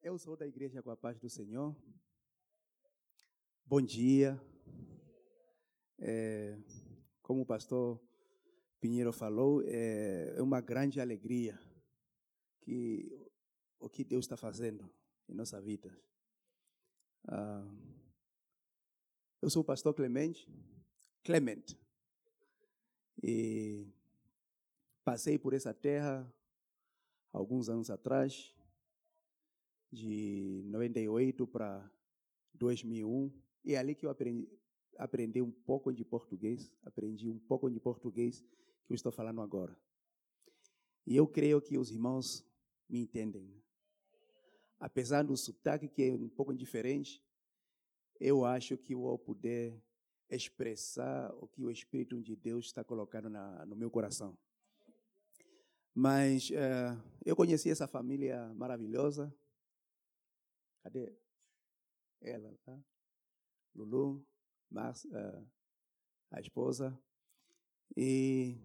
Eu sou da igreja com a paz do Senhor. Bom dia. É, como o pastor Pinheiro falou, é, é uma grande alegria que o que Deus está fazendo em nossa vida. Ah, eu sou o pastor Clemente, Clement, e passei por essa terra alguns anos atrás, de 98 para 2001, e é ali que eu aprendi, aprendi um pouco de português, aprendi um pouco de português que eu estou falando agora. E eu creio que os irmãos me entendem. Apesar do sotaque que é um pouco diferente, eu acho que eu vou poder expressar o que o Espírito de Deus está colocando na, no meu coração. Mas uh, eu conheci essa família maravilhosa. Cadê ela? Tá? Lulu, a esposa. E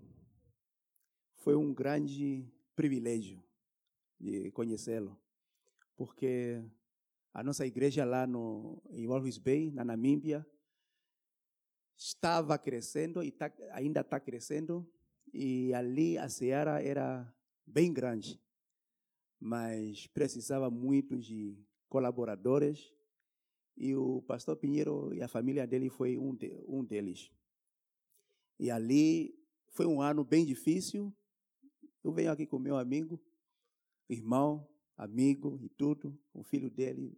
foi um grande privilégio de conhecê-lo, porque a nossa igreja lá no, em Walvis Bay, na Namíbia, estava crescendo e tá, ainda está crescendo e ali a seara era bem grande, mas precisava muito de colaboradores e o pastor Pinheiro e a família dele foi um, de, um deles. E ali foi um ano bem difícil. Eu venho aqui com meu amigo, irmão, amigo e tudo, o filho dele,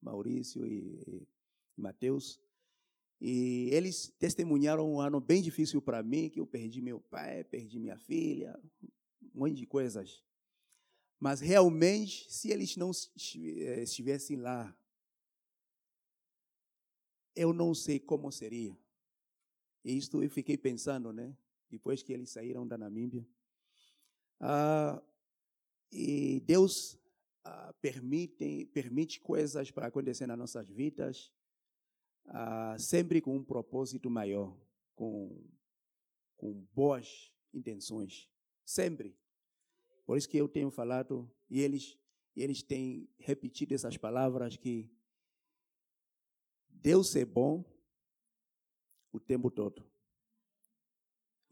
Maurício e, e Mateus. E eles testemunharam um ano bem difícil para mim, que eu perdi meu pai, perdi minha filha, um monte de coisas. Mas realmente, se eles não eh, estivessem lá, eu não sei como seria. E isto eu fiquei pensando, né? Depois que eles saíram da Namíbia. Ah, e Deus ah, permite, permite coisas para acontecer nas nossas vidas uh, sempre com um propósito maior, com, com boas intenções. Sempre. Por isso que eu tenho falado, e eles, eles têm repetido essas palavras que Deus é bom o tempo todo.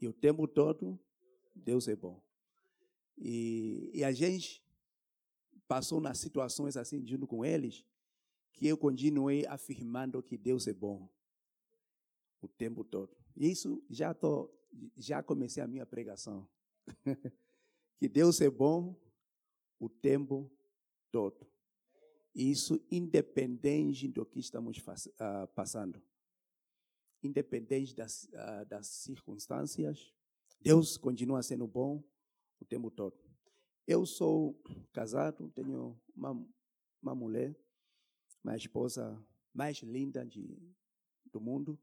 E o tempo todo, Deus é bom. E, e a gente passou nas situações assim, junto com eles, que eu continuei afirmando que Deus é bom o tempo todo. E isso já tô, já comecei a minha pregação. que Deus é bom o tempo todo. Isso independente do que estamos uh, passando. Independente das, uh, das circunstâncias, Deus continua sendo bom o tempo todo. Eu sou casado, tenho uma, uma mulher minha esposa mais linda de, do mundo.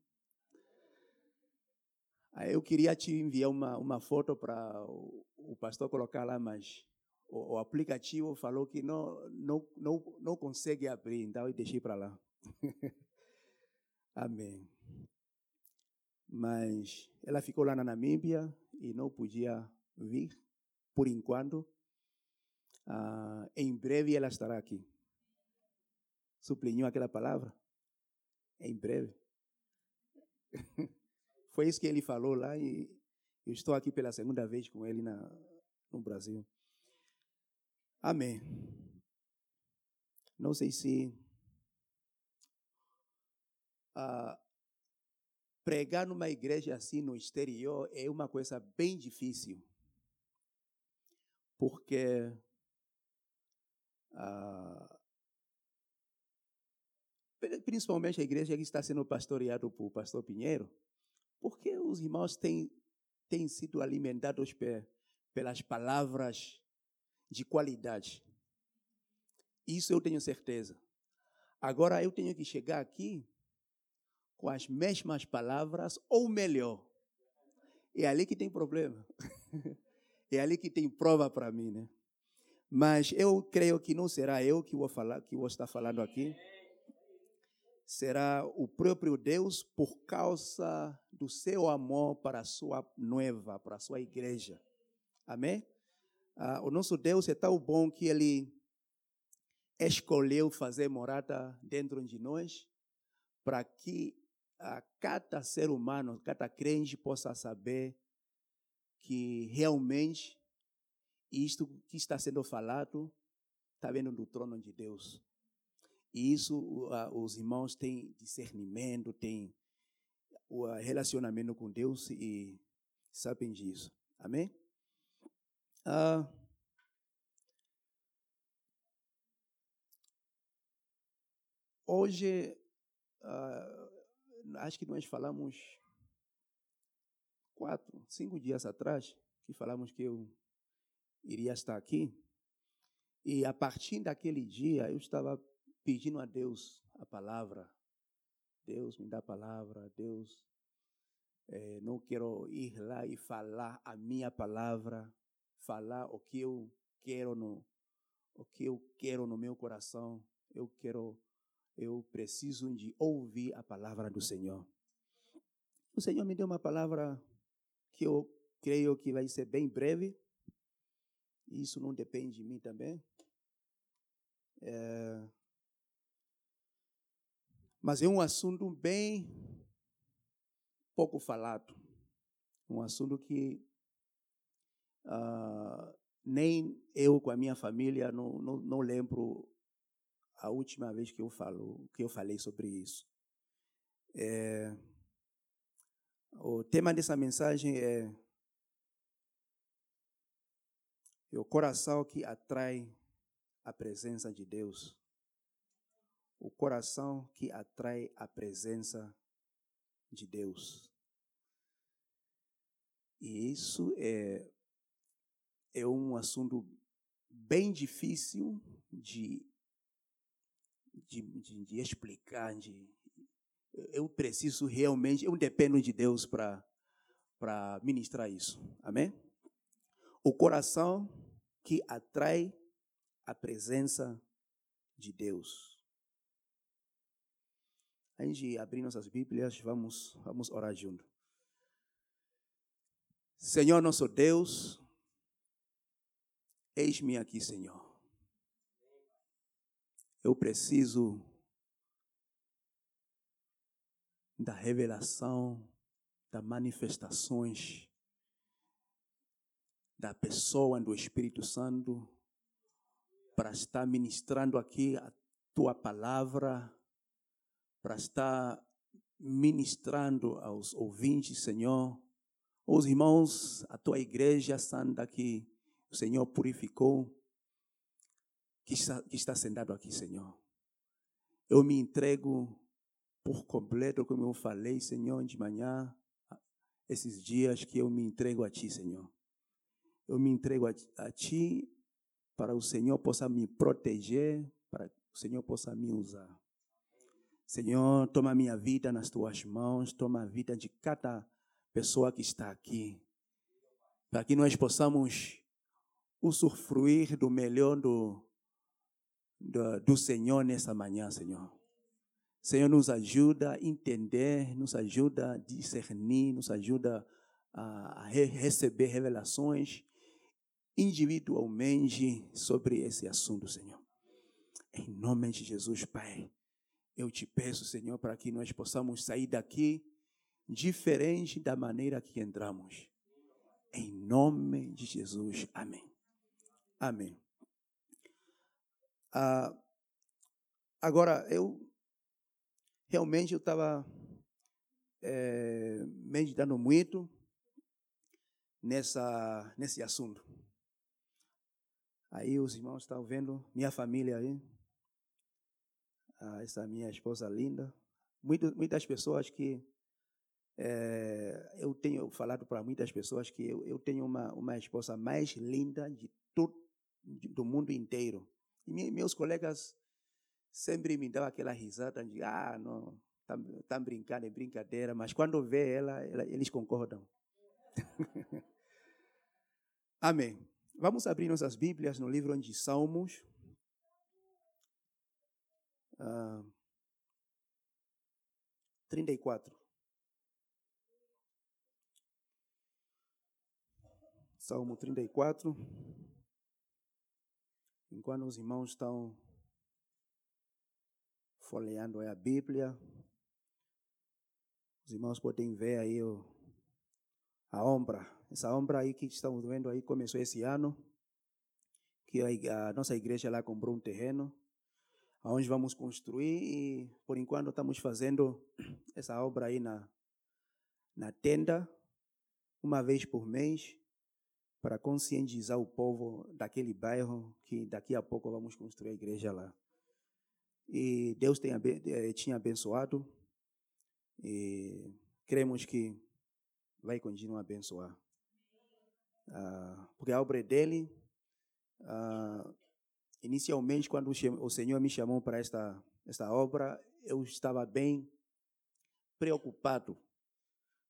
Eu queria te enviar uma, uma foto para o, o, pastor colocar lá, mas o, o, aplicativo falou que não, não, não, não consegue abrir, então eu deixei para lá. Amém. Mas ela ficou lá na Namíbia e não podia vir por enquanto. Ah, em breve ela estará aqui sublinhou aquela palavra? Em breve. Foi isso que ele falou lá e eu estou aqui pela segunda vez com ele na, no Brasil. Amém. Não sei se uh, pregar numa igreja assim no exterior é uma coisa bem difícil. Porque uh, principalmente a igreja que está sendo pastoreada por pastor Pinheiro, porque os irmãos têm, têm sido alimentados pelas palavras de qualidade. Isso eu tenho certeza. Agora eu tenho que chegar aqui com as mesmas palavras ou melhor. É ali que tem problema. é ali que tem prova para mim, né? Mas eu creio que não será eu que vou falar, que vou estar falando aqui será o próprio Deus por causa do seu amor para a sua noiva, para a sua igreja. Amém? Ah, o nosso Deus é tão bom que ele, escolheu fazer morada dentro de nós para que a cada ser humano, cada crente possa saber que realmente isto que está sendo falado está vindo do trono de Deus. E isso os irmãos têm discernimento, têm o relacionamento com Deus e sabem disso. Amém? Ah, hoje, ah, acho que nós falamos quatro, cinco dias atrás, que falamos que eu iria estar aqui. E a partir daquele dia, eu estava pedindo a Deus a palavra. Deus me dá a palavra, Deus, é, não quero ir lá e falar a minha palavra, falar o que eu quero no, o que eu quero no meu coração. Eu quero, eu preciso de ouvir a palavra do Senhor. O Senhor me deu uma palavra que eu creio que vai ser bem breve. Isso não depende de mim também. É, mas é um assunto bem pouco falado. Um assunto que uh, nem eu com a minha família não, não, não, lembro a última vez que eu falo que eu falei sobre isso. É, o tema dessa mensagem é, é o coração que atrai a presença de Deus. O coração que atrai a presença de Deus. E isso é, é um assunto bem difícil de, de, de, de explicar, de, eu preciso realmente, eu dependo de Deus para ministrar isso. Amém? O coração que atrai a presença de Deus. A gente abrir nossas Bíblias, vamos, vamos orar junto. Senhor nosso Deus, eis-me aqui, Senhor. Eu preciso da revelação, das manifestações da pessoa do Espírito Santo para estar ministrando aqui a tua palavra, para estar ministrando aos ouvintes, Senhor, os irmãos, a tua igreja santa que o Senhor purificou, que está, que está sentado aqui, Senhor. Eu me entrego por completo, como eu falei, Senhor, de manhã, esses dias que eu me entrego a Ti, Senhor. Eu me entrego a, a Ti para o Senhor possa me proteger, para que o Senhor possa me usar. Senhor, toma minha vida nas Tuas mãos, toma a vida de cada pessoa que está aqui, para que nós possamos usufruir do melhor do, do, do Senhor nessa manhã, Senhor. Senhor, nos ajuda a entender, nos ajuda a discernir, nos ajuda a receber revelações individualmente sobre esse assunto, Senhor. Em nome de Jesus, Pai, eu te peço, Senhor, para que nós possamos sair daqui diferente da maneira que entramos. Em nome de Jesus, amém. Amém. Ah, agora, eu realmente eu estava é, meditando muito nessa, nesse assunto. Aí os irmãos estão vendo minha família aí, ah, essa minha esposa linda. Muito, muitas pessoas que é, eu tenho falado para muitas pessoas que eu, eu tenho uma, uma esposa mais linda de todo, do mundo inteiro. E meus colegas sempre me dava aquela risada de, ah, não, estão tá, tá brincando, é brincadeira, mas quando vê ela, ela eles concordam. Amém. Vamos abrir nossas Bíblias no livro de Salmos. Uh, 34. Salmo 34. Enquanto os irmãos estão folheando a Bíblia. Os irmãos podem ver aí o, a ombra. Essa ombra aí que estamos vendo aí começou esse ano. Que a, a nossa igreja lá comprou um terreno onde vamos construir e por enquanto estamos fazendo essa obra aí na, na tenda, uma vez por mês, para conscientizar o povo daquele bairro que daqui a pouco vamos construir a igreja lá. E Deus tem, eh, tinha abençoado e cremos que vai continuar a abençoar. Ah, porque a obra é dele. Ah, inicialmente, quando o Senhor me chamou para esta, esta obra, eu estava bem preocupado,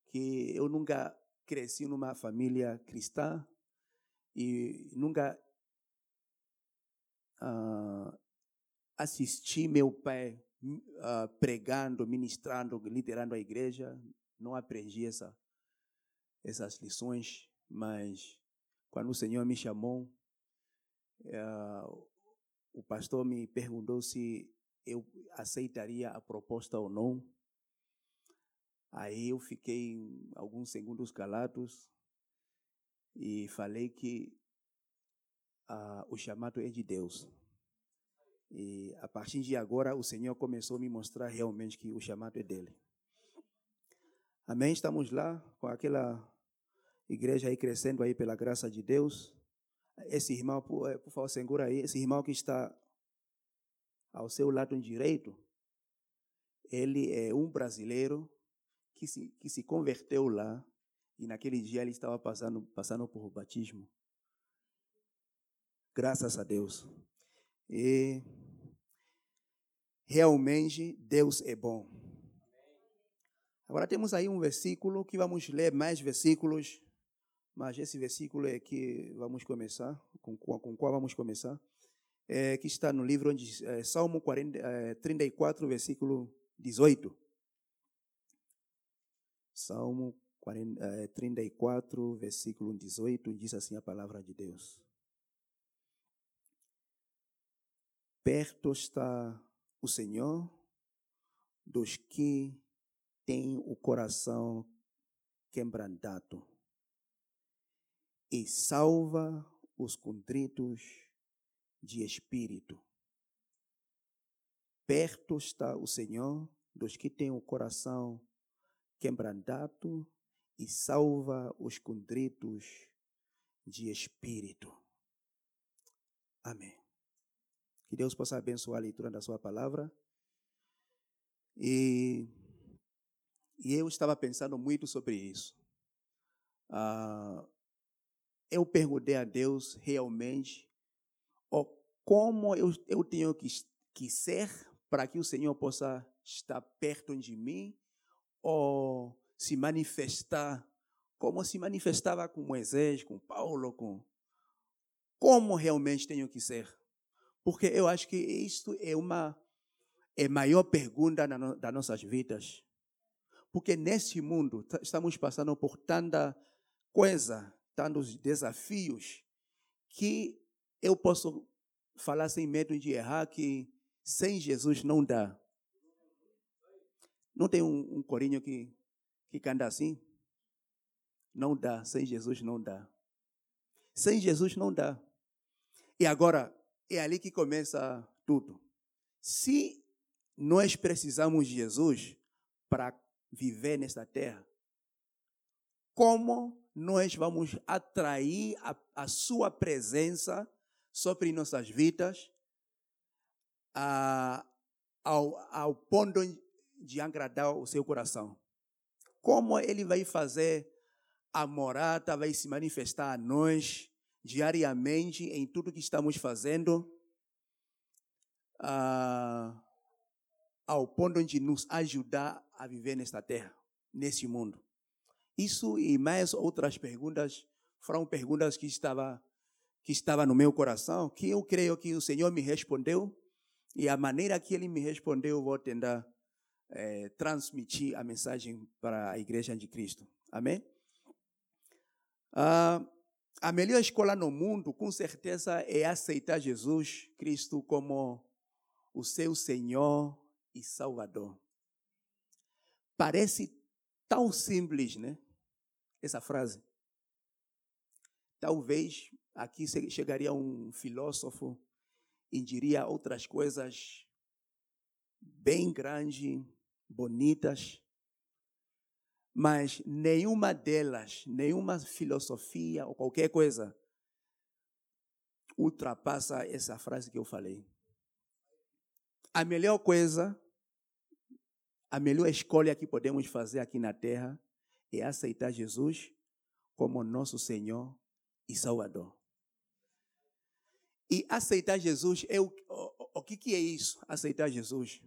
que eu nunca cresci numa família cristã e nunca uh, assisti meu pai uh, pregando, ministrando, liderando a igreja. Não aprendi essa, essas lições, mas quando o Senhor me chamou, uh, o pastor me perguntou se eu aceitaria a proposta ou não. Aí eu fiquei alguns segundos calados e falei que uh, o chamado é de Deus. E a partir de agora, o Senhor começou a me mostrar realmente que o chamado é dele. Amém? Estamos lá com aquela igreja aí crescendo aí pela graça de Deus. Esse irmão, por, eh, por favor, segura aí. Esse irmão que está ao seu lado direito, ele é um brasileiro que se, que se converteu lá e naquele dia ele estava passando, passando por batismo. Graças a Deus. E realmente Deus é bom. Agora temos aí um versículo que vamos ler mais versículos mas esse versículo é que vamos começar, com, com qual vamos começar, é, que está no livro onde, é, Salmo 40, é, 34, versículo 18. Salmo 40, é, 34, versículo 18, diz assim a palavra de Deus. Perto está o Senhor dos que têm o coração quebrantado e salva os contritos de espírito. Perto está o Senhor dos que têm o coração quebrantado e salva os contritos de espírito. Amém. Que Deus possa abençoar a leitura da sua palavra. E, e eu estava pensando muito sobre isso. Ah, eu perguntei a Deus realmente oh, como eu, eu tenho que, que ser para que o Senhor possa estar perto de mim ou se manifestar como se manifestava com Moisés, com Paulo, com como realmente tenho que ser. Porque eu acho que isto é uma é maior pergunta das nossas vidas. Porque nesse mundo estamos passando por tanta coisa tantos desafios que eu posso falar sem medo de errar que sem Jesus não dá. Não tem um, um corinho que, que canta assim? Não dá, sem Jesus não dá. Sem Jesus não dá. E agora, é ali que começa tudo. Se nós precisamos de Jesus para viver nesta terra, como nós vamos atrair a, a sua presença sobre nossas vidas a, ao, ao ponto de agradar o seu coração. Como ele vai fazer a morada, vai se manifestar a nós diariamente em tudo que estamos fazendo, ao ponto de nos ajudar a viver nesta terra, nesse mundo. Isso e mais outras perguntas foram perguntas que estava que estava no meu coração, que eu creio que o Senhor me respondeu e a maneira que Ele me respondeu vou tentar é, transmitir a mensagem para a Igreja de Cristo. Amém? Ah, a melhor escola no mundo, com certeza, é aceitar Jesus Cristo como o seu Senhor e Salvador. Parece tão simples, né? Essa frase. Talvez aqui chegaria um filósofo e diria outras coisas bem grandes, bonitas, mas nenhuma delas, nenhuma filosofia ou qualquer coisa ultrapassa essa frase que eu falei. A melhor coisa, a melhor escolha que podemos fazer aqui na terra é aceitar Jesus como nosso Senhor e Salvador. E aceitar Jesus é o, o, o que, que é isso? Aceitar Jesus.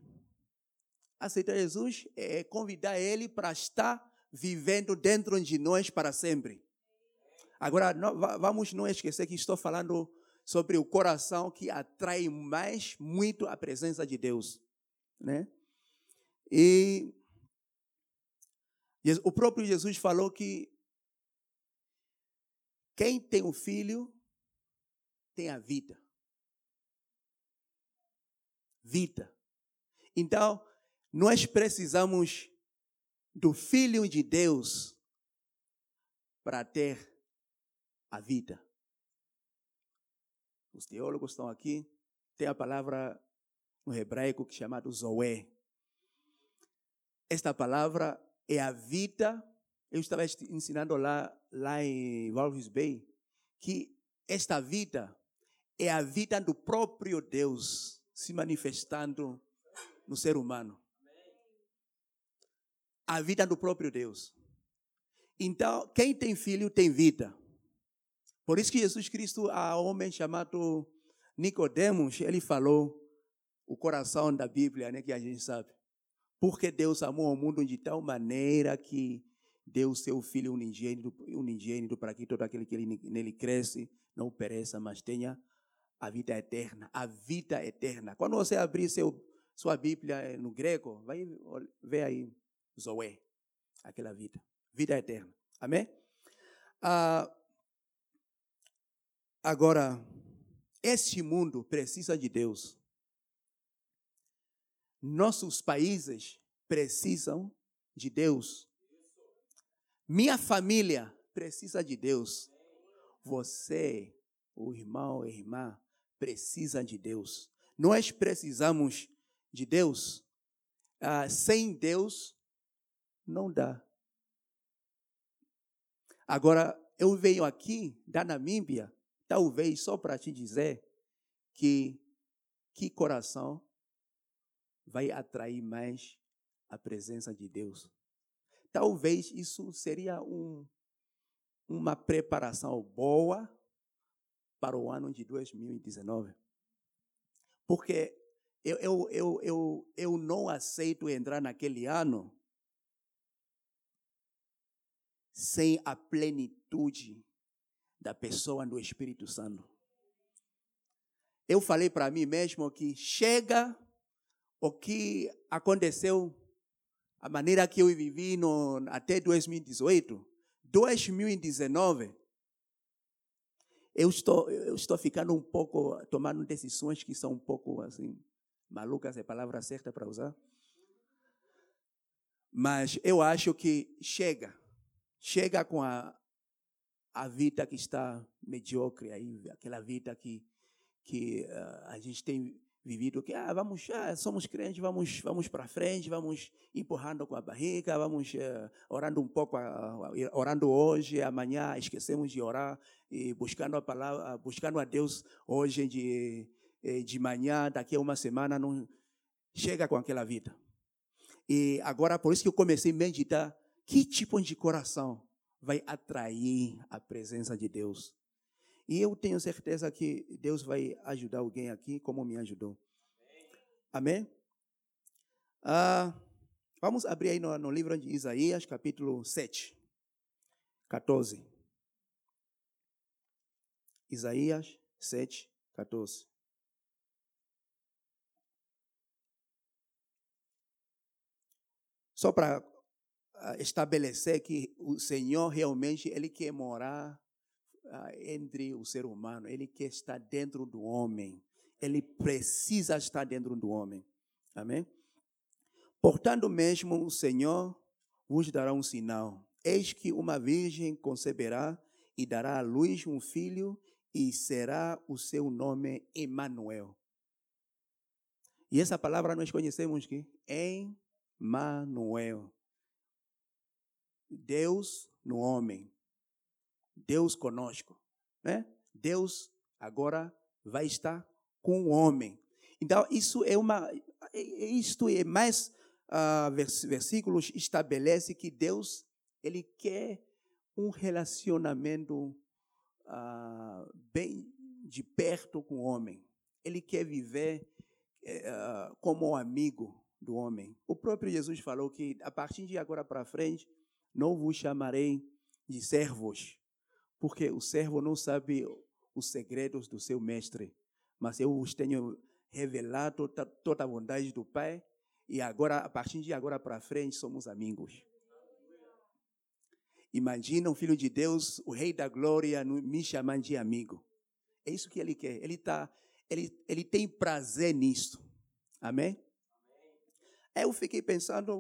Aceitar Jesus é convidar Ele para estar vivendo dentro de nós para sempre. Agora, vamos não esquecer que estou falando sobre o coração que atrai mais muito a presença de Deus, né? E o próprio Jesus falou que quem tem um filho tem a vida. Vida. Então, nós precisamos do Filho de Deus para ter a vida. Os teólogos estão aqui. Tem a palavra no hebraico que é chamada Zoé. Esta palavra é a vida. Eu estava ensinando lá, lá em Walvis Bay que esta vida é a vida do próprio Deus se manifestando no ser humano. A vida do próprio Deus. Então, quem tem filho tem vida. Por isso que Jesus Cristo, a homem chamado Nicodemos, ele falou o coração da Bíblia, né, que a gente sabe. Porque Deus amou o mundo de tal maneira que deu seu Filho unigênito, unigênito para que todo aquele que nele cresce não pereça, mas tenha a vida eterna. A vida eterna. Quando você abrir seu, sua Bíblia eh, no grego, vai ver aí Zoé, aquela vida. Vida eterna. Amém? Ah, Agora, este mundo precisa de Deus. Nossos países precisam de Deus. Minha família precisa de Deus. Você, o irmão, a irmã, precisa de Deus. Nós precisamos de Deus. Ah, sem Deus, não dá. Agora, eu venho aqui da Namíbia Talvez só para te dizer que que coração vai atrair mais a presença de Deus. Talvez isso seria um, uma preparação boa para o ano de 2019. Porque eu, eu, eu, eu, eu não aceito entrar naquele ano sem a plenitude da pessoa do Espírito Santo. Eu falei para mim mesmo que chega o que aconteceu, a maneira que eu vivi no, até 2018, 2019, eu estou, eu estou ficando um pouco, tomando decisões que são um pouco assim, malucas é a palavra certa para usar. Mas eu acho que chega, chega com a, a vida que está mediocre aí, aquela vida que, que uh, a gente tem vivido, que ah, vamos, ah, somos crentes, vamos, vamos para frente, vamos empurrando com a barriga, vamos uh, orando um pouco, uh, orando hoje, amanhã esquecemos de orar e buscando a palavra, buscando a Deus hoje de, eh, de manhã, daqui a uma semana, não chega com aquela vida. E agora, por isso que eu comecei a meditar, que tipo de coração vai atrair a presença de Deus. E eu tenho certeza que Deus vai ajudar alguém aqui como me ajudou. Amém? Ah, vamos abrir aí no, no livro de Isaías, capítulo 7, 14. Isaías 7, 14. Só para estabelecer que o Senhor realmente ele quer morar uh, entre o ser humano, ele quer estar dentro do homem. Ele precisa estar dentro do homem. Amém? Portanto mesmo o Senhor vos dará um sinal. Eis que uma virgem conceberá e dará à luz um filho e será o seu nome Emanuel. E essa palavra nós conhecemos que Emmanuel. Deus no homem. Deus conosco, né? Deus agora vai estar com o homem. Então isso é uma isto é mais uh, versículos estabelece que Deus ele quer um relacionamento uh, bem de perto com o homem. Ele quer viver uh, como amigo do homem. O próprio Jesus falou que a partir de agora para frente não vos chamarei de servos, porque o servo não sabe os segredos do seu mestre, mas eu vos tenho revelado toda a bondade do Pai e agora, a partir de agora para frente, somos amigos. Imagina um filho de Deus, o rei da glória, me chamando de amigo. É isso que ele quer. Ele, tá, ele, ele tem prazer nisso. Amém? Aí eu fiquei pensando,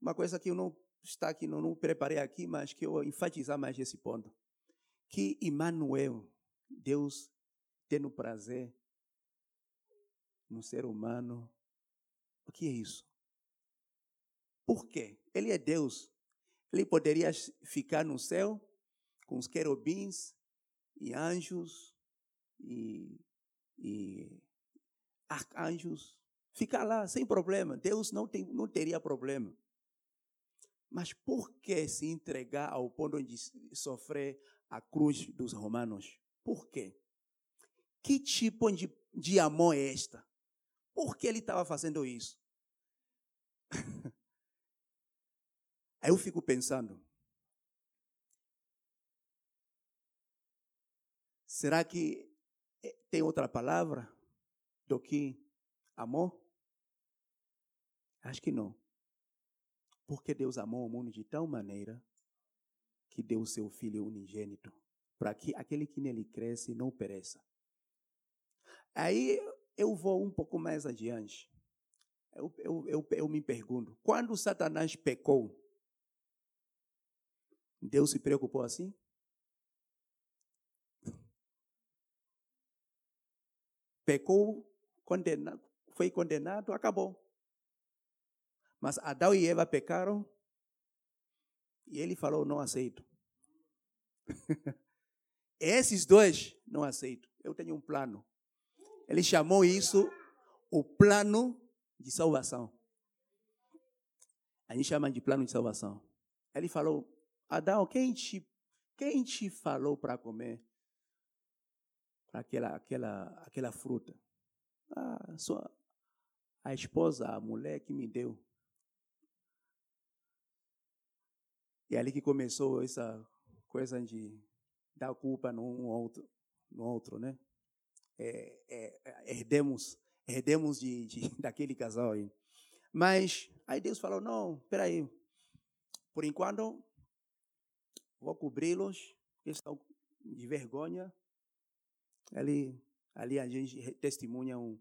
uma coisa que eu não está aqui, não, não preparei aqui, mas que eu enfatizar mais esse ponto. Que Emmanuel, Deus tendo prazer no ser humano o que é isso? Por quê? Ele é Deus. Ele poderia ficar no céu com os querubins e anjos e, e arcanjos. Ficar lá sem problema. Deus não, tem, não teria problema. Mas por que se entregar ao ponto de sofrer a cruz dos romanos? Por quê? Que tipo de, de amor é esta? Por que ele estava fazendo isso? Aí eu fico pensando, será que eh, tem outra palavra do que amor? Acho que não. Porque Deus amou o mundo de tal maneira que deu o seu Filho unigênito, para que aquele que nele cresce não pereça. Aí eu vou um pouco mais adiante. Eu, eu, eu, eu me pergunto: quando Satanás pecou, Deus se preocupou assim? Pecou, condenado, foi condenado, acabou. Mas Adão e Eva pecaram e ele falou: não aceito. Esses dois não aceito. Eu tenho um plano. Ele chamou isso o plano de salvação. A gente chama de plano de salvação. Ele falou: Adão, quem te, quem te falou para comer aquela, aquela, aquela fruta? Ah, sua, a esposa, a mulher que me deu. E é ali que começou essa coisa de dar culpa num outro, no outro, né? é, é, herdemos, herdemos de, de, daquele casal aí. Mas aí Deus falou: não, peraí, por enquanto vou cobri-los, eles estão de vergonha. Ali, ali a gente testemunha um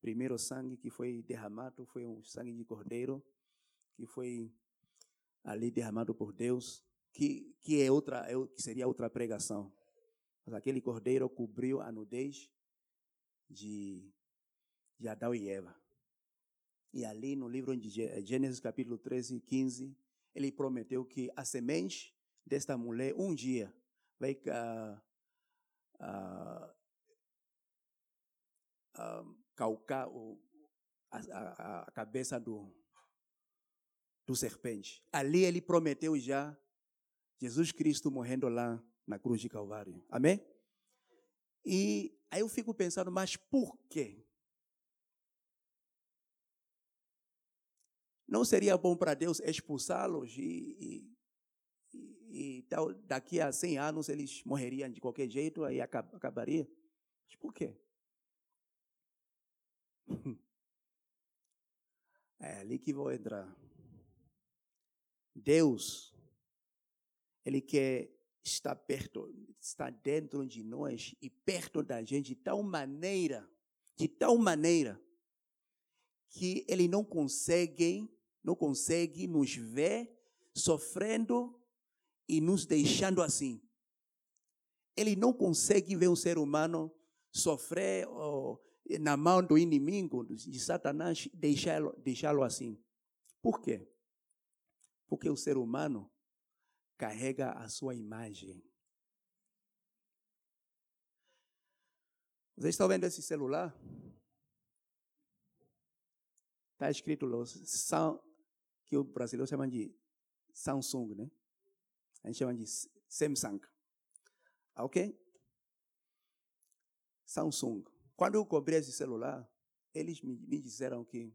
primeiro sangue que foi derramado, foi um sangue de cordeiro, que foi ali derramado por Deus, que, que, é outra, é, que seria outra pregação. Mas aquele cordeiro cobriu a nudez de, de Adão e Eva. E ali no livro de Gênesis capítulo 13, 15, ele prometeu que a semente desta mulher um dia vai uh, uh, uh, calcar o, a, a, a, cabeça do, do serpente. Ali ele prometeu já Jesus Cristo morrendo lá na cruz de Calvário. Amém? E aí eu fico pensando, mas por quê? Não seria bom para Deus expulsá-los e, e, e, tal, daqui a 100 anos eles morreriam de qualquer jeito, aí acabaria? Mas por quê? É ali que vou entrar. Deus, Ele quer está perto, está dentro de nós e perto da gente de tal maneira, de tal maneira, que ele não consegue, não consegue nos ver sofrendo e nos deixando assim. Ele não consegue ver um ser humano sofrer na mão do inimigo, de Satanás, deixá-lo deixá assim. Por quê? Porque o ser humano carrega a sua imagem. Vocês estão vendo esse celular? Está escrito lá, que o brasileiro chama de Samsung, né? A gente chama de Samsung. Ok? Samsung. Quando eu comprei esse celular, eles me, me disseram que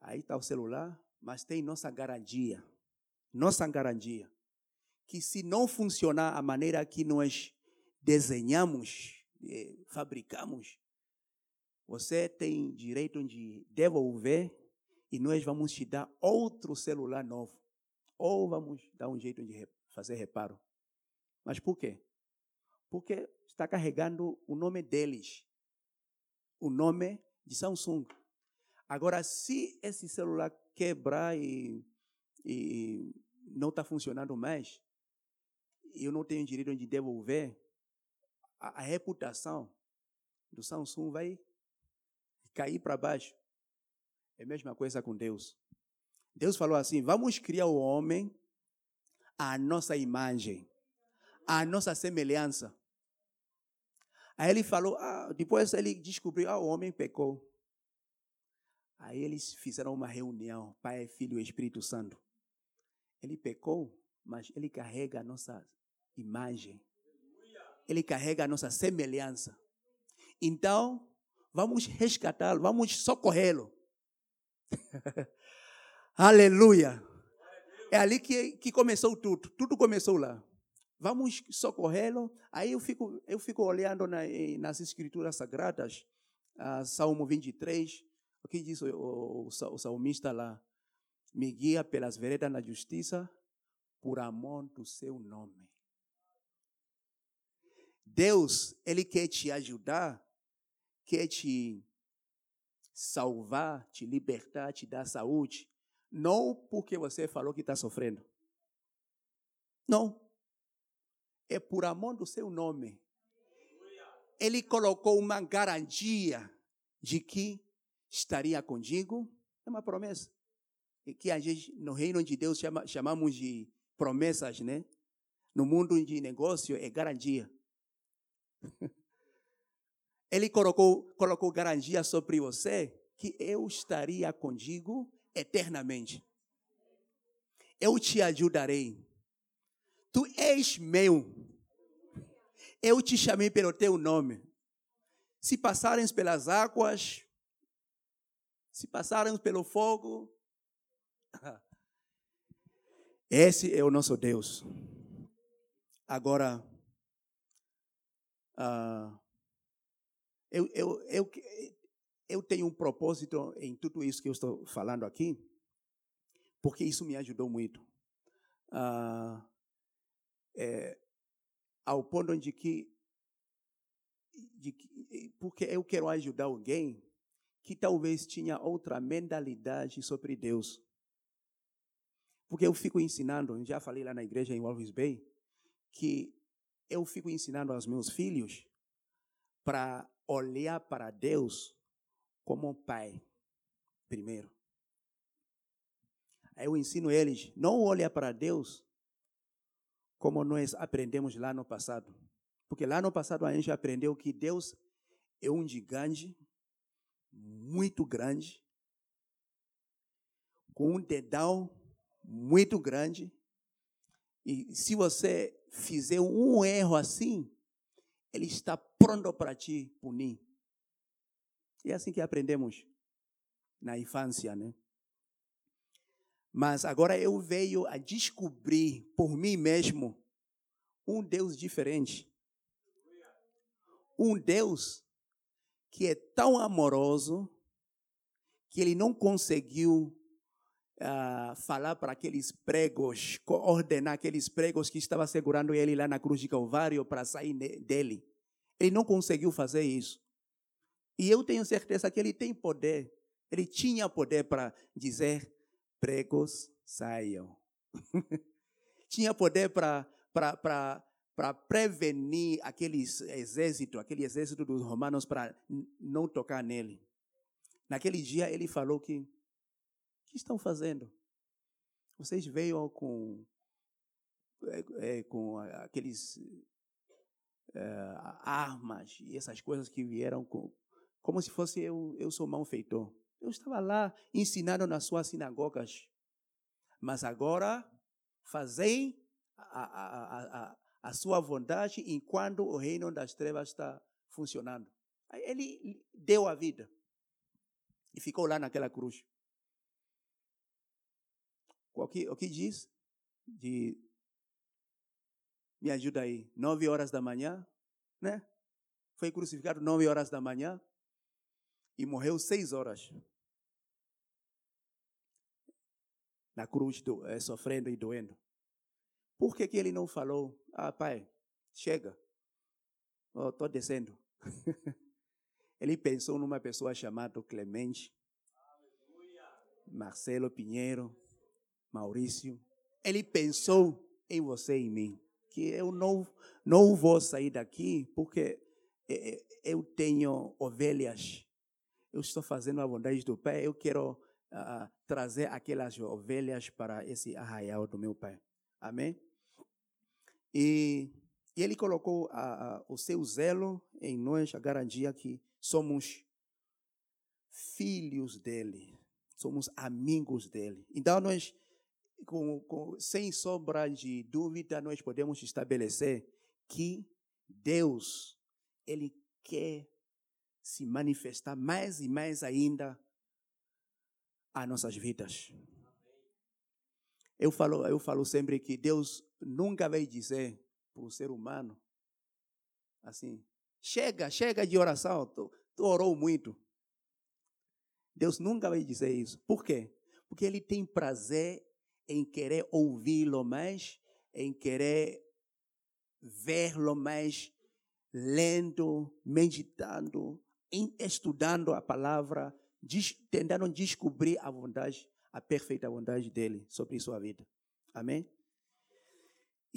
aí está o celular, mas tem nossa garantia. Nossa garantia. Que se não funcionar a maneira que nós desenhamos, eh, fabricamos, você tem direito de devolver e nós vamos te dar outro celular novo. Ou vamos dar um jeito de fazer reparo. Mas por quê? Porque está carregando o nome deles, o nome de Samsung. Agora, se esse celular quebrar e, e não está funcionando mais, eu não tenho direito de devolver, a, a reputação do Samsung vai cair para baixo. É a mesma coisa com Deus. Deus falou assim: vamos criar o homem à nossa imagem, à nossa semelhança. Aí ele falou, ah, depois ele descobriu, ah, o homem pecou. Aí eles fizeram uma reunião, Pai, Filho e Espírito Santo. Ele pecou, mas ele carrega a nossa imagem. Ele carrega a nossa semelhança. Então, vamos resgatá-lo, vamos socorrê-lo. Aleluia. É ali que, que começou tudo. Tudo começou lá. Vamos socorrê-lo. Aí eu fico, eu fico olhando na, nas escrituras sagradas, uh, Salmo 23, o que diz o, o, o salmista lá? Me guia pelas veredas da justiça, por amor do seu nome. Deus, Ele quer te ajudar, quer te salvar, te libertar, te dar saúde, não porque você falou que está sofrendo. Não. É por amor do seu nome. Ele colocou uma garantia de que estaria contigo. É uma promessa. E que a gente, no reino de Deus, chama, chamamos de promessas, né? No mundo de negócio, é garantia. Ele colocou, colocou garantia sobre você que eu estaria contigo eternamente. Eu te ajudarei. Tu és meu. Eu te chamei pelo teu nome. Se passarem pelas águas, se passarem pelo fogo, esse é o nosso Deus. Agora, uh, eu, eu, eu, eu tenho um propósito em tudo isso que eu estou falando aqui, porque isso me ajudou muito. Uh, é, ao ponto de que, de que, porque eu quero ajudar alguém que talvez tinha outra mentalidade sobre Deus. Porque eu fico ensinando, já falei lá na igreja em Walvis Bay, que eu fico ensinando aos meus filhos para olhar para Deus como pai, primeiro. Aí eu ensino eles, não olhar para Deus como nós aprendemos lá no passado. Porque lá no passado a gente aprendeu que Deus é um gigante muito grande, com um dedão muito grande. E se você fizer um erro assim, ele está pronto para te punir. É assim que aprendemos na infância, né? Mas agora eu veio a descobrir por mim mesmo um Deus diferente. Um Deus que é tão amoroso que ele não conseguiu uh, falar para aqueles pregos, ordenar aqueles pregos que estavam segurando ele lá na cruz de Calvário para sair dele. Ele não conseguiu fazer isso. E eu tenho certeza que ele tem poder. Ele tinha poder para dizer: pregos saiam. tinha poder para para prevenir aquele exército, aquele exército dos romanos para não tocar nele. Naquele dia ele falou que o que estão fazendo? Vocês veio com é, é, com aqueles é, armas e essas coisas que vieram com, como se fosse eu, eu sou malfeitor. Eu estava lá ensinando nas suas sinagogas. Mas agora fazei a, a, a, a sua vontade enquanto o reino das trevas está funcionando. Ele deu a vida e ficou lá naquela cruz. O que, o que diz? De, me ajuda aí. Nove horas da manhã, né? Foi crucificado nove horas da manhã e morreu seis horas na cruz, do, é, sofrendo e doendo. Por que, que ele não falou, ah, pai, chega, estou descendo? ele pensou numa pessoa chamada Clemente, Marcelo Pinheiro, Maurício. Ele pensou em você e em mim, que eu não, não vou sair daqui porque é, é, eu tenho ovelhas eu estou fazendo a vontade do Pai, eu quero uh, trazer aquelas ovelhas para esse arraial do meu Pai. Amém? E, e ele colocou uh, uh, o seu zelo em nós, a garantia que somos filhos dele, somos amigos dele. Então, nós, com, com, sem sombra de dúvida, nós podemos estabelecer que Deus, Ele quer se manifestar mais e mais ainda a nossas vidas. Eu falo, eu falo sempre que Deus nunca vai dizer para o ser humano assim: chega, chega de oração, tu, tu orou muito. Deus nunca vai dizer isso. Por quê? Porque Ele tem prazer em querer ouvi-lo mais, em querer vê-lo mais, lendo, meditando, estudando a palavra, tentando descobrir a vontade, a perfeita vontade dele sobre sua vida. Amém?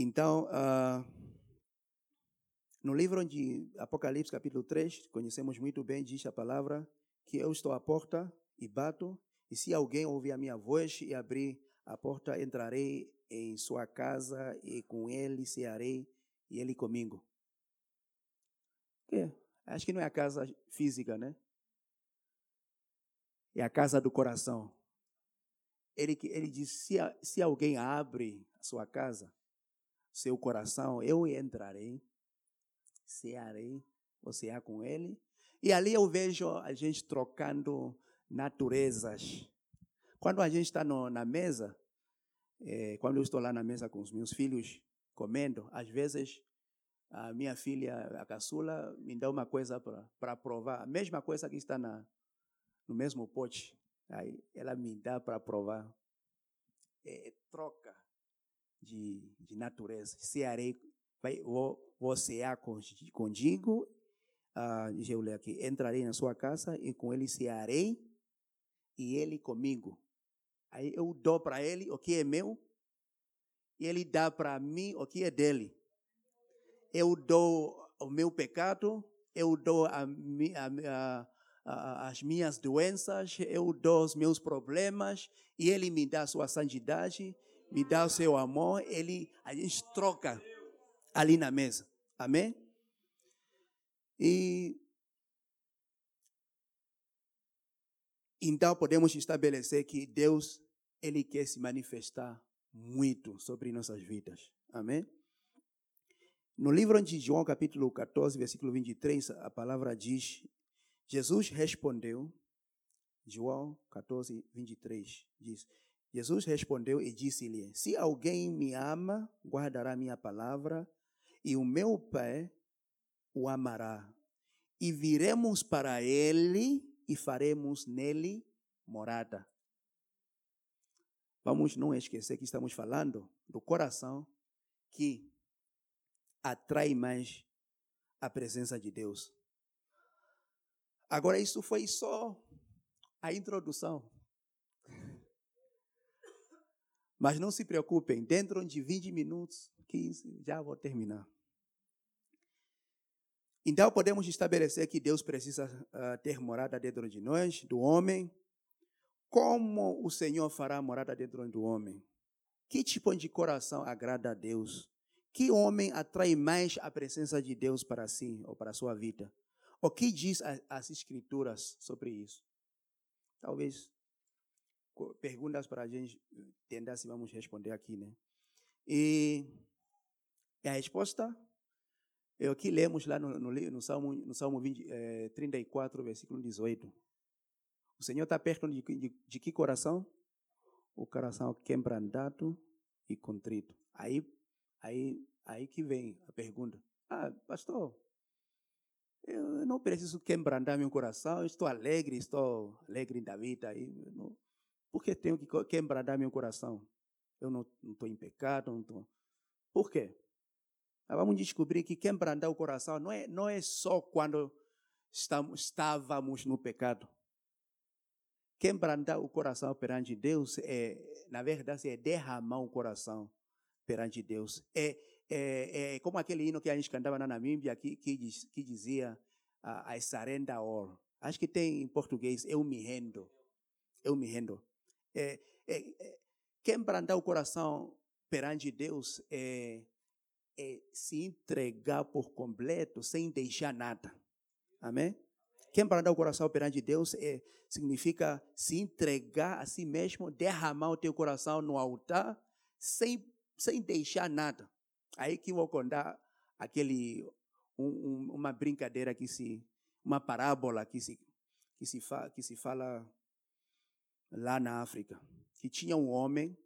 Então, uh, no livro de Apocalipse, capítulo 3, conhecemos muito bem, diz a palavra, que eu estou à porta e bato, e se alguém ouvir a minha voz e abrir a porta, entrarei em sua casa e com ele cearei e ele comigo. Que? Acho que não é a casa física, né? É a casa do coração. Ele, ele diz: se, se alguém abre a sua casa, seu coração, eu entrarei, cearei, você é com ele. E ali eu vejo a gente trocando naturezas. Quando a gente está na mesa, é, quando eu estou lá na mesa com os meus filhos comendo, às vezes a minha filha, a caçula, me dá uma coisa para provar. A mesma coisa que está na, no mesmo pote. Aí ela me dá para provar. É, troca de, de natureza. Cearei, vai, vou, vou cear contigo. Ah, deixa eu ler aqui. Entrarei na sua casa e com ele cearei e ele comigo. Aí eu dou para ele o que é meu e ele dá para mim o que é dele eu dou o meu pecado, eu dou a, a, a, as minhas doenças, eu dou os meus problemas, e Ele me dá a sua santidade, me dá o seu amor, Ele, a gente troca ali na mesa. Amém? E então podemos estabelecer que Deus, Ele quer se manifestar muito sobre nossas vidas. Amém? No livro de João, capítulo 14, versículo 23, a palavra diz: Jesus respondeu, João 14, 23, diz: Jesus respondeu e disse-lhe: Se alguém me ama, guardará minha palavra, e o meu Pai o amará. E viremos para ele e faremos nele morada. Vamos não esquecer que estamos falando do coração que atrai mais a presença de Deus. Agora, isso foi só a introdução. Mas não se preocupem, dentro de 20 minutos, 15, já vou terminar. Então, podemos estabelecer que Deus precisa uh, ter morada dentro de nós, do homem. Como o Senhor fará morada dentro do homem? Que tipo de coração agrada a Deus? Que homem atrai mais a presença de Deus para si ou para a sua vida? O que diz as Escrituras sobre isso? Talvez perguntas para a gente tentar se vamos responder aqui, né? E a resposta é o que lemos lá no, no, no Salmo, no Salmo 20, é, 34, versículo 18. O Senhor está perto de, de, de, que coração? O coração quebrantado e contrito. Aí, aí, aí que vem a pergunta. Ah, pastor, eu não preciso quebrantar meu coração, estou alegre, estou alegre da vida. Não, por que tenho que quebrantar meu coração? Eu não estou em pecado, não estou. Por quê? vamos descobrir que quebrantar o coração não é, não é só quando estamos, estávamos no pecado. Quebrantar o coração perante Deus é, na verdade, é derramar o coração perante Deus. É, é, é como aquele hino que a gente cantava na Namíbia que, que, diz, que dizia uh, I surrender. Acho que tem em português, eu me rendo. Eu me rendo. É, é, é, quebrantar o coração perante Deus é é se entregar por completo, sem deixar nada. Amém? Quem dar o coração perante Deus é, significa se entregar a si mesmo, derramar o teu coração no altar, sem, sem deixar nada. Aí que eu vou contar aquele, um, um, uma brincadeira que se, uma parábola que se, que se, fa, que se fala lá na África. Que tinha um homem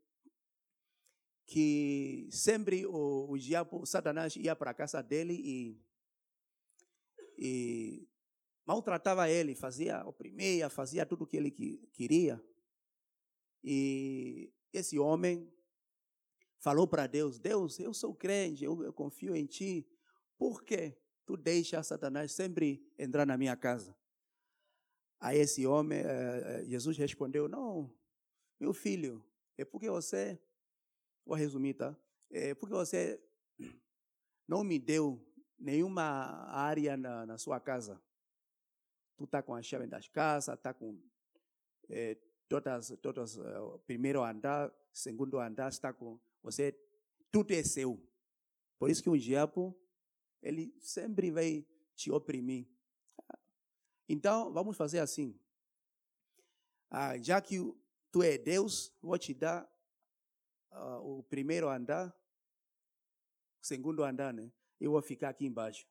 que sempre o, o diabo, Satanás, ia para a casa dele e, e maltratava ele, fazia, oprimia, fazia tudo o que ele queria. E esse homem falou para Deus: Deus, eu sou crente, eu, eu confio em ti, por que tu deixas Satanás sempre entrar na minha casa? Aí esse homem, eh, Jesus respondeu: Não, meu filho, é porque você Vou resumir, tá? É porque você não me deu nenhuma área na, na sua casa. Tu está com a chave das casas, está com é, todas, todas, primeiro andar, segundo andar, está com você, tudo é seu. Por isso que o diabo, ele sempre vai te oprimir. Então, vamos fazer assim. Ah, já que tu é Deus, vou te dar uh, o primeiro andar, o segundo andar, né? Eu vou ficar aqui embaixo.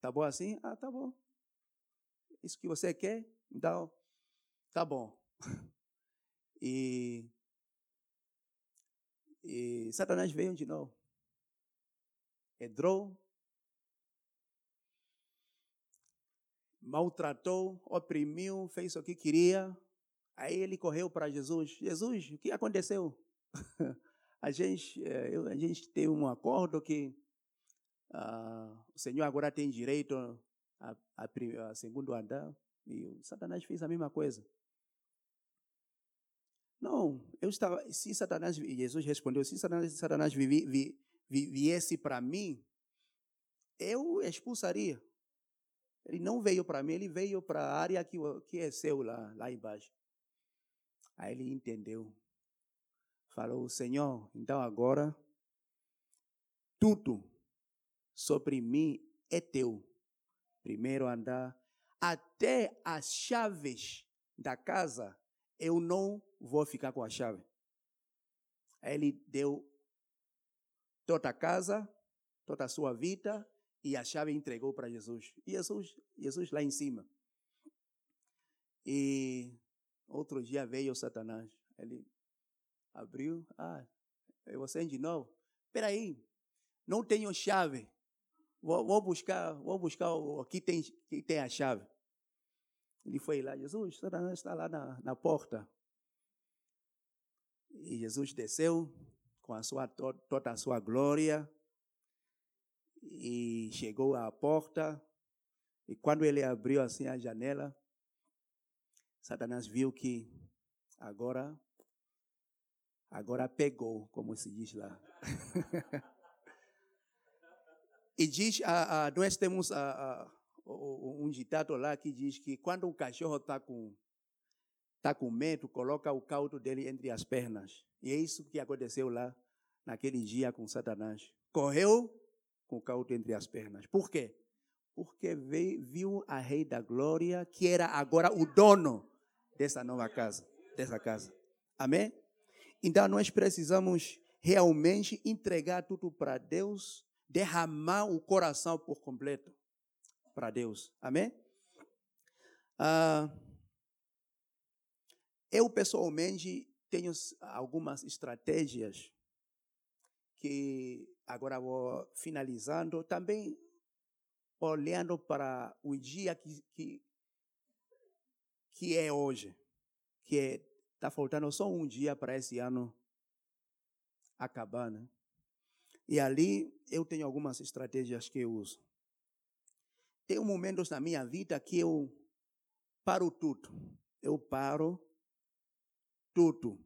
Tá bom assim? Ah, tá bom. Isso que você quer? Então, tá bom. E, e Satanás veio de novo. Entrou, maltratou, oprimiu, fez o que queria. Aí ele correu para Jesus. Jesus, o que aconteceu? a gente, eh, a gente tem um acordo que uh, o Senhor agora tem direito a, a, a, segundo andar e o Satanás fez a mesma coisa. Não, eu estava, se Satanás, Jesus respondeu, se Satanás, Satanás vi, vi, vi, viesse para mim, eu expulsaria. Ele não veio para mim, ele veio para a área que, que é seu lá, lá embaixo. Aí ele entendeu falou: Senhor, então agora tudo sobre mim é teu. Primeiro andar, até as chaves da casa, eu não vou ficar com a chave. Aí ele deu toda a casa, toda a sua vida, e a chave entregou para Jesus. E Jesus, Jesus lá em cima. E outro dia veio Satanás. Ele Abriu. Ah, é você de novo? Espera aí, não tenho chave. Vou, vou, buscar, vou buscar o que tem, tem a chave. Ele foi lá, Jesus está lá na, na porta. E Jesus desceu com a sua, toda a sua glória e chegou à porta E quando ele abriu assim a janela, Satanás viu que agora agora pegou, como se diz lá. e diz, a, a, nós temos a, um ditado lá que diz que quando o cachorro está com, tá com medo, coloca o caldo dele entre as pernas. E é isso que aconteceu lá naquele dia com Satanás. Correu com o caldo entre as pernas. Por quê? Porque veio, viu a Rei da Glória, que era agora o dono dessa nova casa, dessa casa. Amém? Então nós precisamos realmente entregar tudo para Deus, derramar o coração por completo para Deus. Amém? Ah, eu pessoalmente tenho algumas estratégias que agora vou finalizando, também olhando para o dia que, que, que é hoje, que está é, faltando só um dia para esse ano acabar, né? E ali eu tenho algumas estratégias que eu uso. Tem momentos na minha vida que eu paro tudo. Eu paro tudo.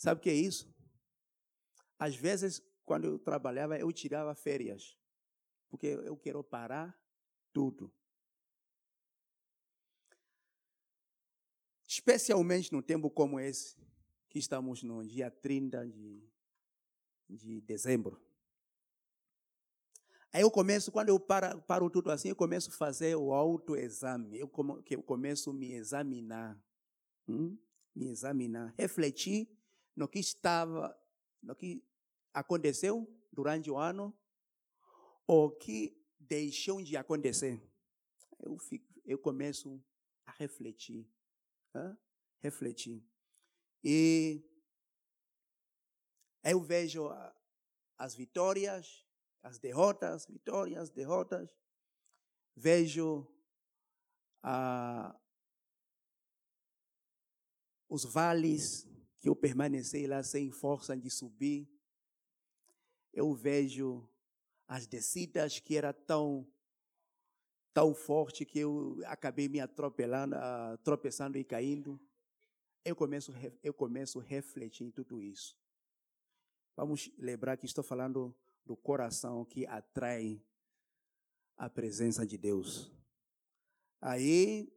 Sabe o que é isso? Às vezes, quando eu trabalhava, eu tirava férias. Porque eu quero parar tudo. Especialmente num tempo como esse, que estamos no dia 30 de, de dezembro. Aí eu começo, quando eu paro, paro tudo assim, eu começo a fazer o autoexame. Eu, come, eu começo a me examinar. Hum? Me examinar. Refletir no que estava, no que aconteceu durante o ano, ou que deixou de acontecer. Eu, fico, eu começo a refletir. Refletir. E eu vejo as vitórias as derrotas, vitórias, derrotas. Vejo ah, os vales que eu permaneci lá sem força de subir. Eu vejo as descidas que era tão tão forte que eu acabei me atropelando, uh, tropeçando e caindo. Eu começo eu começo a refletir em tudo isso. Vamos lembrar que estou falando do coração que atrai a presença de Deus. Aí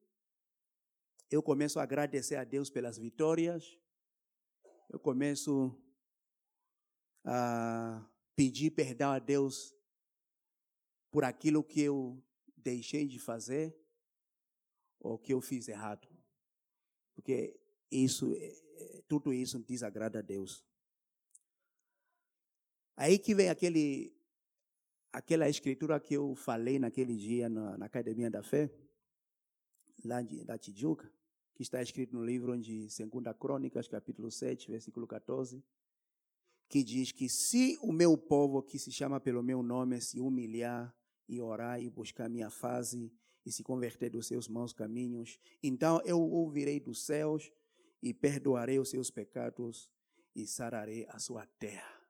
eu começo a agradecer a Deus pelas vitórias, eu começo a pedir perdão a Deus por aquilo que eu deixei de fazer ou que eu fiz errado. Porque isso, é, é, tudo isso desagrada a Deus. Aí que vem aquele, aquela escritura que eu falei naquele dia na, na Academia da Fé, lá de, da Tijuca, está escrito no livro de 2 Crônicas, capítulo 7, versículo 14, que diz que se o meu povo, que se chama pelo meu nome, se humilhar e orar e buscar minha face e se converter dos seus maus caminhos, então eu ouvirei dos céus e perdoarei os seus pecados e sararei a sua terra.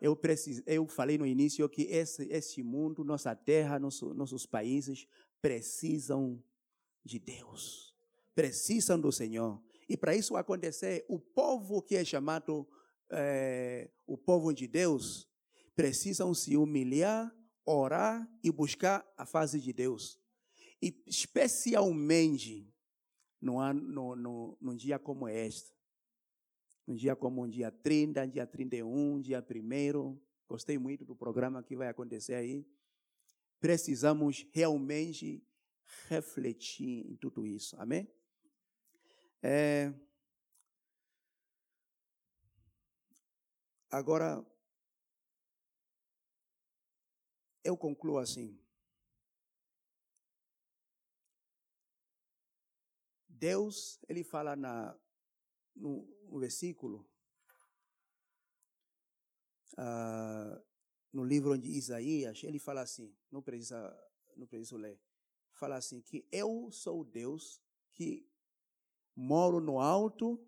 Eu, preciso, eu falei no início que esse, esse mundo, nossa terra, nosso, nossos países precisam de Deus, precisam do Senhor. E para isso acontecer, o povo que é chamado é, o povo de Deus precisam se humilhar, orar e buscar a face de Deus. E especialmente no, no, no, num dia como este, um dia como um dia 30, dia 31, dia 1. Gostei muito do programa que vai acontecer aí. Precisamos realmente refletir em tudo isso. Amém? É... Agora, eu concluo assim. Deus, ele fala na, no, no versículo, ah, no livro de Isaías, ele fala assim, não precisa, não precisa ler, fala assim, que eu sou Deus que moro no alto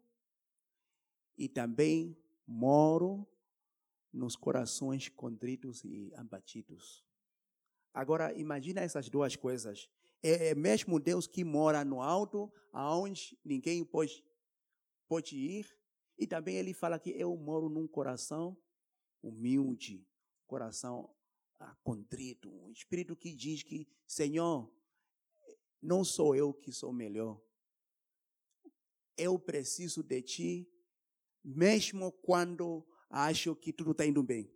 e também moro nos corações contritos e abatidos. Agora, imagina essas duas coisas. É, é mesmo Deus que mora no alto, aonde ninguém pode, pode ir. E também ele fala que eu moro num coração humilde, coração ah, contrito, um espírito que diz que, Senhor, não sou eu que sou melhor. Eu preciso de ti, mesmo quando acho que tudo está indo bem.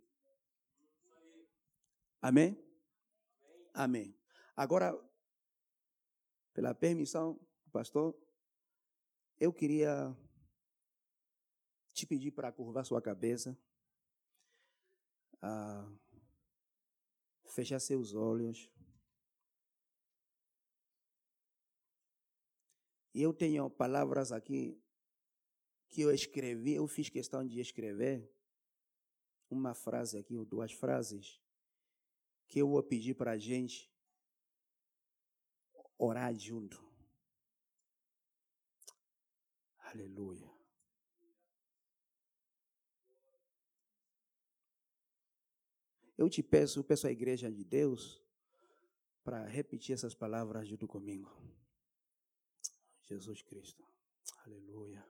Amém? Amém. Agora, pela permissão, pastor, eu queria te pedir para curvar sua cabeça. Ah, fechar seus olhos. Eu tenho palavras aqui que eu escrevi, eu fiz questão de escrever uma frase aqui, ou duas frases, que eu vou pedir para a gente orar junto. Aleluia. Eu te peço, peço à igreja de Deus para repetir essas palavras junto comigo. Jesus Cristo. Aleluia.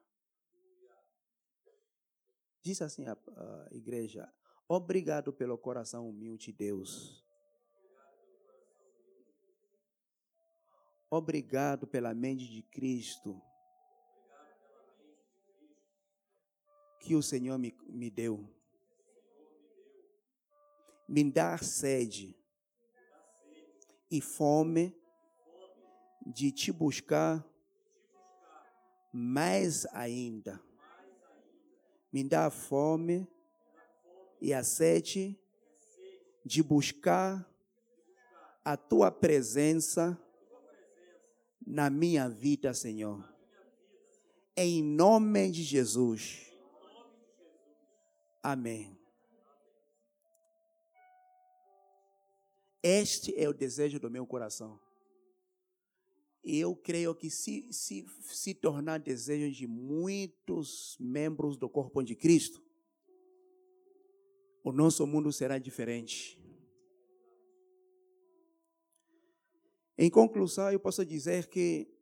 Diz assim a, a igreja: Obrigado pelo coração humilde, Deus. Obrigado pela mente de Cristo que o Senhor me, me deu me dar sede e fome de te buscar mais ainda. Me dá fome e a sede de buscar a tua presença na minha vida, Senhor. Em nome de Jesus. Amém. Este é o desejo do meu coração. E eu creio que se, se, se tornar desejo de muitos membros do corpo de Cristo, o nosso mundo será diferente. Em conclusão, eu posso dizer que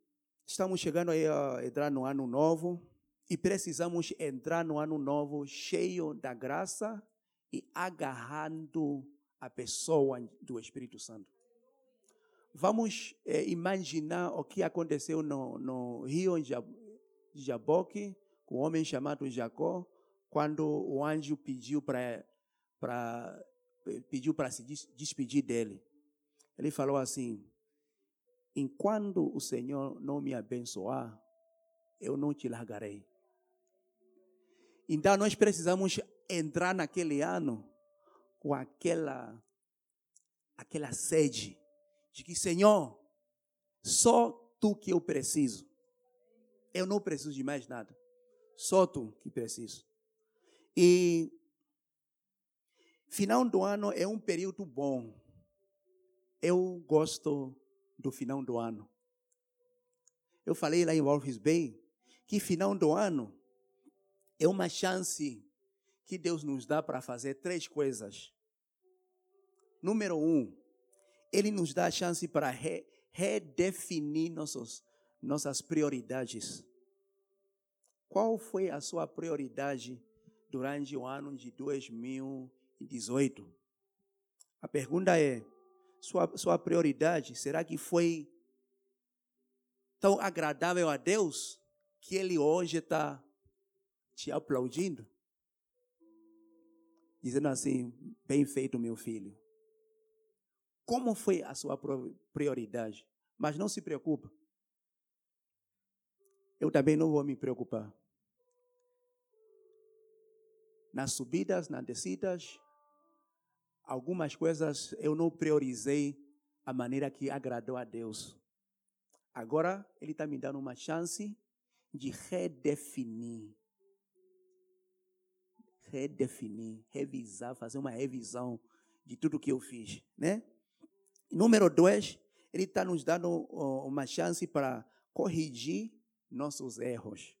estamos chegando a entrar no ano novo e precisamos entrar no ano novo cheio da graça e agarrando a pessoa do Espírito Santo. Vamos é, imaginar o que aconteceu no, no rio Jaboque, com um homem chamado Jacó, quando o anjo pediu para pediu para se despedir dele. Ele falou assim: Enquanto o Senhor não me abençoar, eu não te largarei. Então nós precisamos entrar naquele ano com aquela, aquela sede de que, Senhor, só tu que eu preciso. Eu não preciso de mais nada. Só tu que preciso. E final do ano é um período bom. Eu gosto do final do ano. Eu falei lá em Wolf's Bay que final do ano é uma chance que Deus nos dá para fazer três coisas. Número um, ele nos dá a chance para re, redefinir nossos, nossas prioridades. Qual foi a sua prioridade durante o ano de 2018? A pergunta é: sua, sua prioridade, será que foi tão agradável a Deus que Ele hoje está te aplaudindo? Dizendo assim: bem feito, meu filho como foi a sua prioridade. Mas não se preocupe. Eu também não vou me preocupar. Nas subidas, nas descidas, algumas coisas eu não priorizei a maneira que agradou a Deus. Agora Ele está me dando uma chance de redefinir. Redefinir, revisar, fazer uma revisão de tudo que eu fiz, né? Número dois, ele está nos dando uma chance para corrigir nossos erros.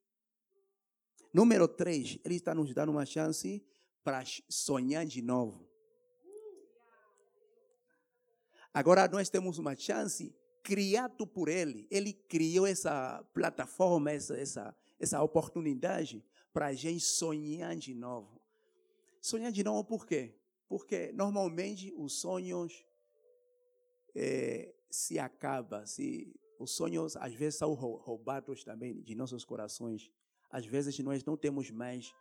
Número três, ele está nos dando uma chance para sonhar de novo. Agora nós temos uma chance criado por ele. Ele criou essa plataforma, essa, essa, essa oportunidade para a gente sonhar de novo. Sonhar de novo por quê? Porque normalmente os sonhos é, se acabam, se, os sonhos às vezes são roubados também de nossos corações. Às vezes nós não temos mais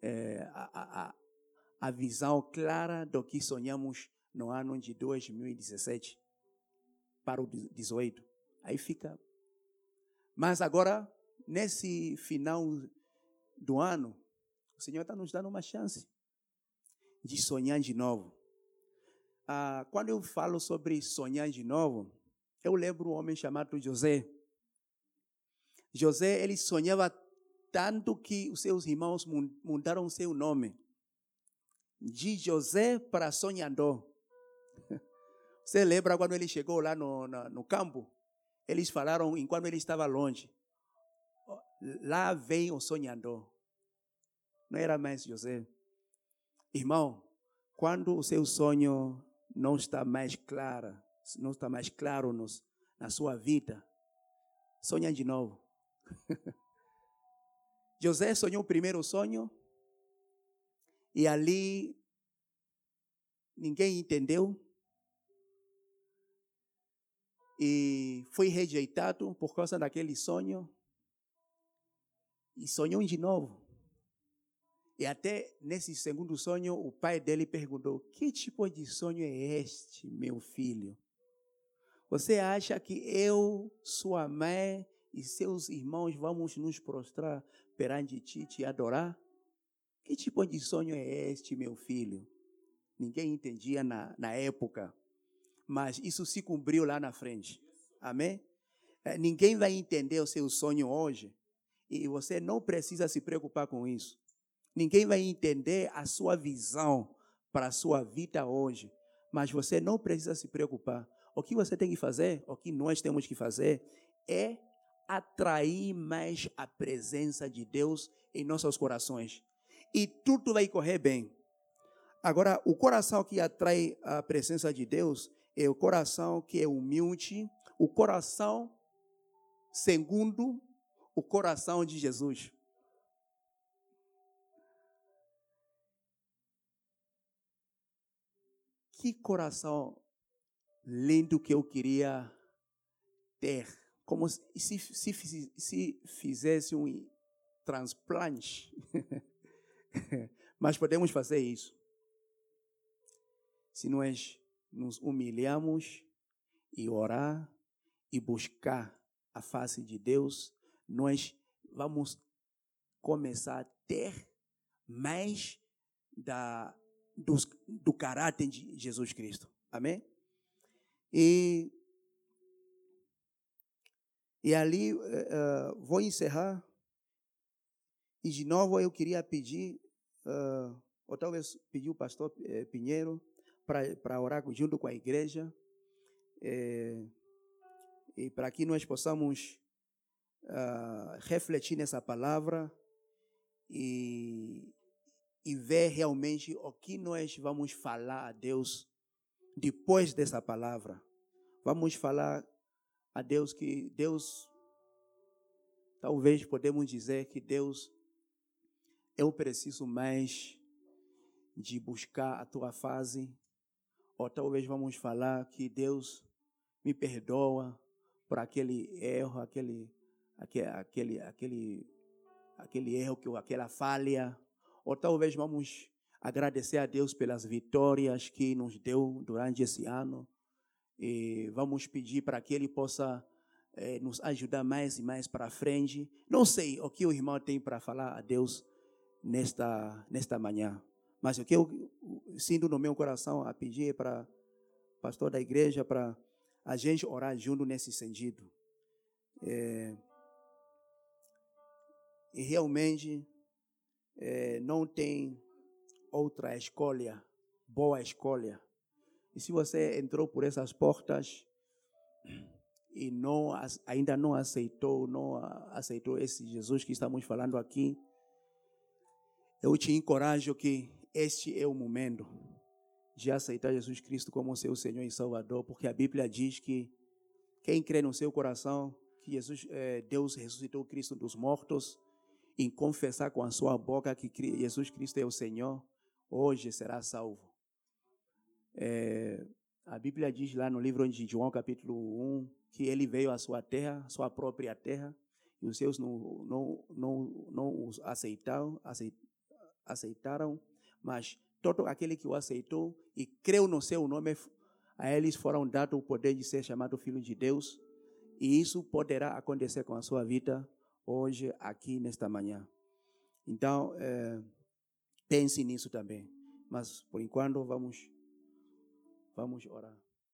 é, a, a, a visão clara do que sonhamos no ano de 2017 para o 18. Aí fica. Mas agora, nesse final do ano, o Senhor está nos dando uma chance de sonhar de novo. Ah, quando eu falo sobre sonhar de novo, eu lembro um homem chamado José. José, ele sonhava tanto que os seus irmãos mudaram seu nome de José para sonhador. Você lembra quando ele chegou lá no, no, no campo? Eles falaram enquanto ele estava longe. Lá vem o sonhador. Não era mais José. Irmão, quando o seu sonho não está mais claro, não está mais claro nos, na sua vida, sonha de novo. José sonhou o primeiro sonho e ali ninguém entendeu e foi rejeitado por causa daquele sonho e sonhou de novo. E até nesse segundo sonho, o pai dele perguntou: Que tipo de sonho é este, meu filho? Você acha que eu, sua mãe e seus irmãos vamos nos prostrar perante ti e adorar? Que tipo de sonho é este, meu filho? Ninguém entendia na, na época mas isso se cumpriu lá na frente. Amém? É, ninguém vai entender o seu sonho hoje e você não precisa se preocupar com isso. Ninguém vai entender a sua visão para a sua vida hoje, mas você não precisa se preocupar. O que você tem que fazer, o que nós temos que fazer, é atrair mais a presença de Deus em nossos corações. E tudo vai correr bem. Agora, o coração que atrai a presença de Deus é o coração que é humilde, o coração segundo o coração de Jesus. Que coração lindo que eu queria ter. Como se, se, se, se fizesse um transplante. Mas podemos fazer isso. Se nós nos humilhamos e orar e buscar a face de Deus, nós vamos começar a ter mais da, do, do caráter de Jesus Cristo. Amém? E, e ali uh, vou encerrar. E de novo eu queria pedir, uh, ou talvez pedir o pastor Pinheiro, para orar junto com a igreja é, e para que nós possamos uh, refletir nessa palavra e, e ver realmente o que nós vamos falar a Deus depois dessa palavra. Vamos falar a Deus que Deus, talvez podemos dizer que Deus, eu preciso mais de buscar a tua fase, ou talvez vamos falar que Deus me perdoa por aquele erro, aquele, aquele, aquele, aquele, aquele erro, aquela falha. Ou talvez vamos agradecer a Deus pelas vitórias que nos deu durante esse ano. E vamos pedir para que Ele possa eh, nos ajudar mais e mais para frente. Não sei o que o irmão tem para falar a Deus nesta, nesta manhã. Mas o que eu sinto no meu coração a pedir para o pastor da igreja para a gente orar junto nesse sentido. É, e realmente é, não tem outra escolha, boa escolha. E se você entrou por essas portas e não, ainda não aceitou, não aceitou esse Jesus que estamos falando aqui, eu te encorajo que este é o momento de aceitar Jesus Cristo como seu Senhor e Salvador, porque a Bíblia diz que quem crê no seu coração que Jesus, é, Deus ressuscitou Cristo dos mortos, e confessar com a sua boca que Jesus Cristo é o Senhor, hoje será salvo. É, a Bíblia diz lá no livro de João, capítulo 1, que ele veio à sua terra, sua própria terra, e os seus não, não, não, não os aceitaram, aceitaram, mas todo aquele que o aceitou e creu no seu nome, a eles foram dados o poder de ser chamado filho de Deus, e isso poderá acontecer com a sua vida hoje, aqui, nesta manhã. Então, é, pense nisso também. Mas, por enquanto, vamos, vamos orar.